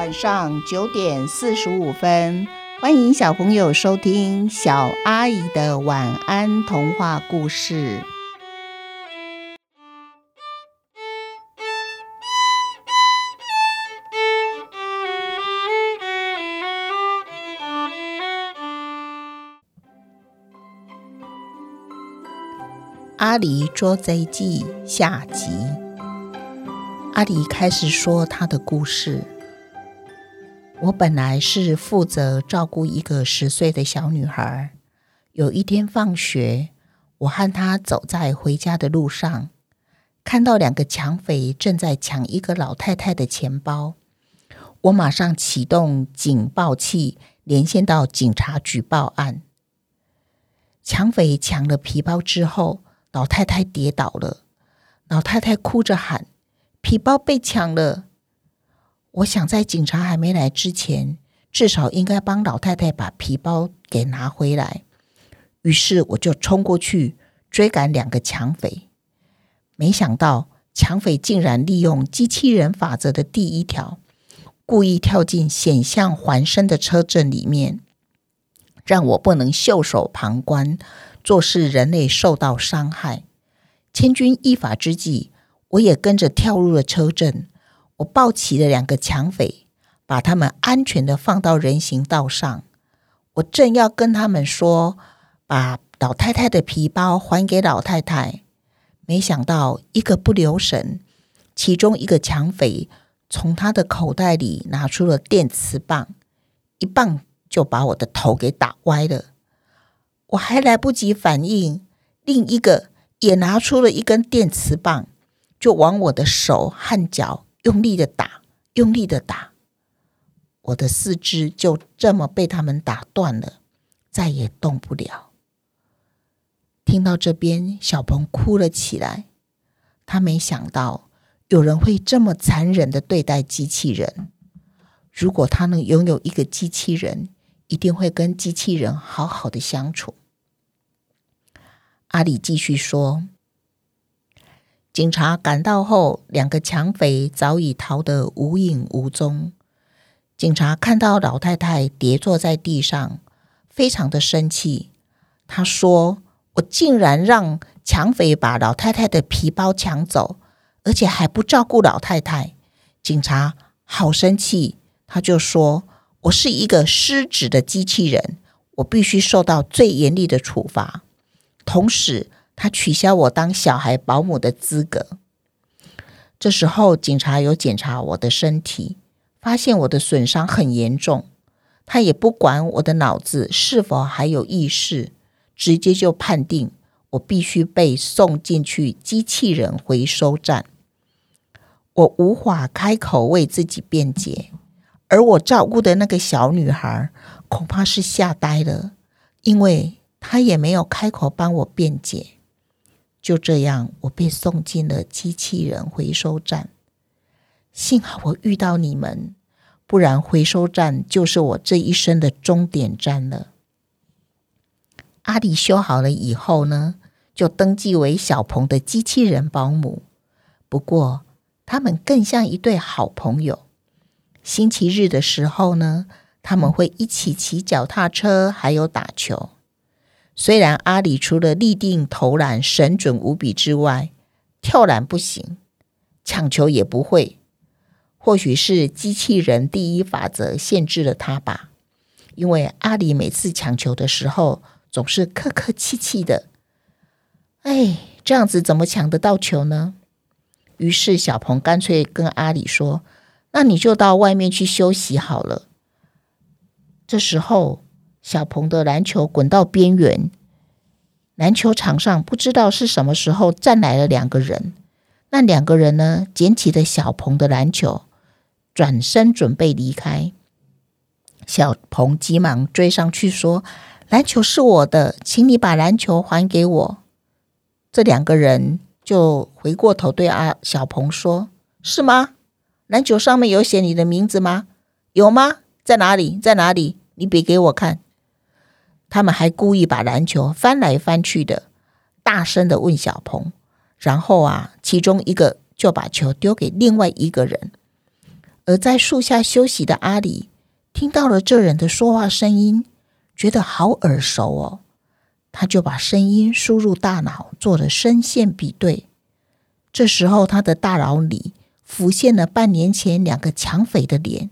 晚上九点四十五分，欢迎小朋友收听小阿姨的晚安童话故事。阿狸捉贼记下集。阿狸开始说他的故事。我本来是负责照顾一个十岁的小女孩。有一天放学，我和她走在回家的路上，看到两个抢匪正在抢一个老太太的钱包。我马上启动警报器，连线到警察局报案。抢匪抢了皮包之后，老太太跌倒了。老太太哭着喊：“皮包被抢了！”我想在警察还没来之前，至少应该帮老太太把皮包给拿回来。于是我就冲过去追赶两个抢匪。没想到抢匪竟然利用机器人法则的第一条，故意跳进险象环生的车阵里面，让我不能袖手旁观，做事人类受到伤害。千钧一发之际，我也跟着跳入了车阵。我抱起了两个抢匪，把他们安全的放到人行道上。我正要跟他们说，把老太太的皮包还给老太太，没想到一个不留神，其中一个抢匪从他的口袋里拿出了电磁棒，一棒就把我的头给打歪了。我还来不及反应，另一个也拿出了一根电磁棒，就往我的手和脚。用力的打，用力的打，我的四肢就这么被他们打断了，再也动不了。听到这边，小鹏哭了起来。他没想到有人会这么残忍的对待机器人。如果他能拥有一个机器人，一定会跟机器人好好的相处。阿里继续说。警察赶到后，两个抢匪早已逃得无影无踪。警察看到老太太跌坐在地上，非常的生气。他说：“我竟然让抢匪把老太太的皮包抢走，而且还不照顾老太太。”警察好生气，他就说：“我是一个失职的机器人，我必须受到最严厉的处罚。”同时，他取消我当小孩保姆的资格。这时候，警察有检查我的身体，发现我的损伤很严重。他也不管我的脑子是否还有意识，直接就判定我必须被送进去机器人回收站。我无法开口为自己辩解，而我照顾的那个小女孩恐怕是吓呆了，因为她也没有开口帮我辩解。就这样，我被送进了机器人回收站。幸好我遇到你们，不然回收站就是我这一生的终点站了。阿里修好了以后呢，就登记为小鹏的机器人保姆。不过，他们更像一对好朋友。星期日的时候呢，他们会一起骑脚踏车，还有打球。虽然阿里除了立定投篮神准无比之外，跳篮不行，抢球也不会。或许是机器人第一法则限制了他吧。因为阿里每次抢球的时候总是客客气气的，哎，这样子怎么抢得到球呢？于是小鹏干脆跟阿里说：“那你就到外面去休息好了。”这时候。小鹏的篮球滚到边缘，篮球场上不知道是什么时候站来了两个人。那两个人呢，捡起了小鹏的篮球，转身准备离开。小鹏急忙追上去说：“篮球是我的，请你把篮球还给我。”这两个人就回过头对阿小鹏说：“是吗？篮球上面有写你的名字吗？有吗？在哪里？在哪里？你比给我看。”他们还故意把篮球翻来翻去的，大声的问小鹏，然后啊，其中一个就把球丢给另外一个人，而在树下休息的阿里听到了这人的说话声音，觉得好耳熟哦。他就把声音输入大脑，做了声线比对。这时候，他的大脑里浮现了半年前两个抢匪的脸，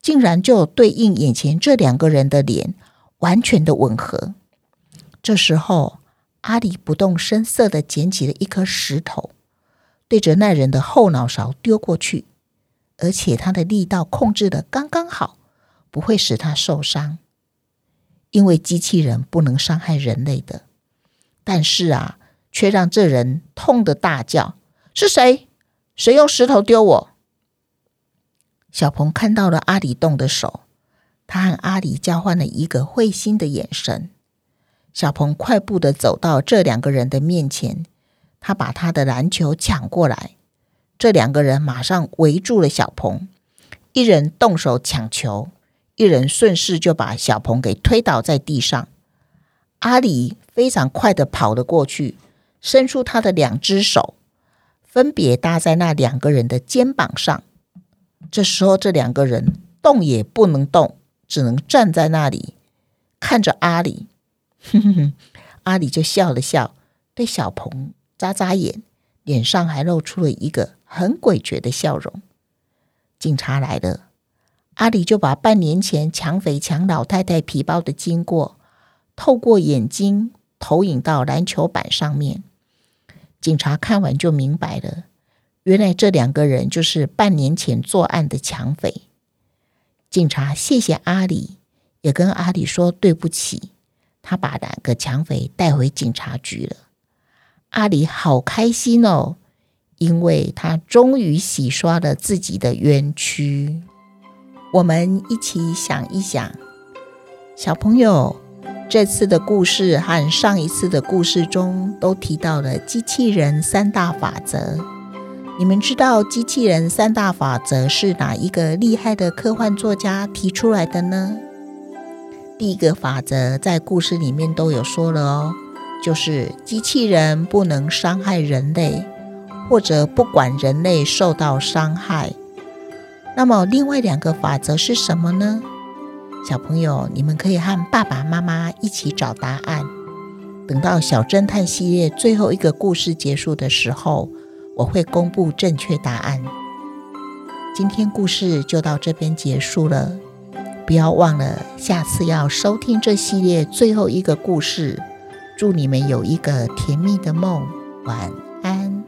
竟然就对应眼前这两个人的脸，完全的吻合。这时候，阿里不动声色的捡起了一颗石头，对着那人的后脑勺丢过去，而且他的力道控制的刚刚好，不会使他受伤。因为机器人不能伤害人类的，但是啊，却让这人痛的大叫：“是谁？谁用石头丢我？”小鹏看到了阿里动的手，他和阿里交换了一个会心的眼神。小鹏快步的走到这两个人的面前，他把他的篮球抢过来，这两个人马上围住了小鹏，一人动手抢球。一人顺势就把小鹏给推倒在地上，阿里非常快的跑了过去，伸出他的两只手，分别搭在那两个人的肩膀上。这时候，这两个人动也不能动，只能站在那里看着阿里。阿里就笑了笑，对小鹏眨眨眼，脸上还露出了一个很诡谲的笑容。警察来了。阿里就把半年前抢匪抢老太太皮包的经过，透过眼睛投影到篮球板上面。警察看完就明白了，原来这两个人就是半年前作案的抢匪。警察谢谢阿里，也跟阿里说对不起。他把两个抢匪带回警察局了。阿里好开心哦，因为他终于洗刷了自己的冤屈。我们一起想一想，小朋友，这次的故事和上一次的故事中都提到了机器人三大法则。你们知道机器人三大法则是哪一个厉害的科幻作家提出来的呢？第一个法则在故事里面都有说了哦，就是机器人不能伤害人类，或者不管人类受到伤害。那么，另外两个法则是什么呢？小朋友，你们可以和爸爸妈妈一起找答案。等到小侦探系列最后一个故事结束的时候，我会公布正确答案。今天故事就到这边结束了，不要忘了下次要收听这系列最后一个故事。祝你们有一个甜蜜的梦，晚安。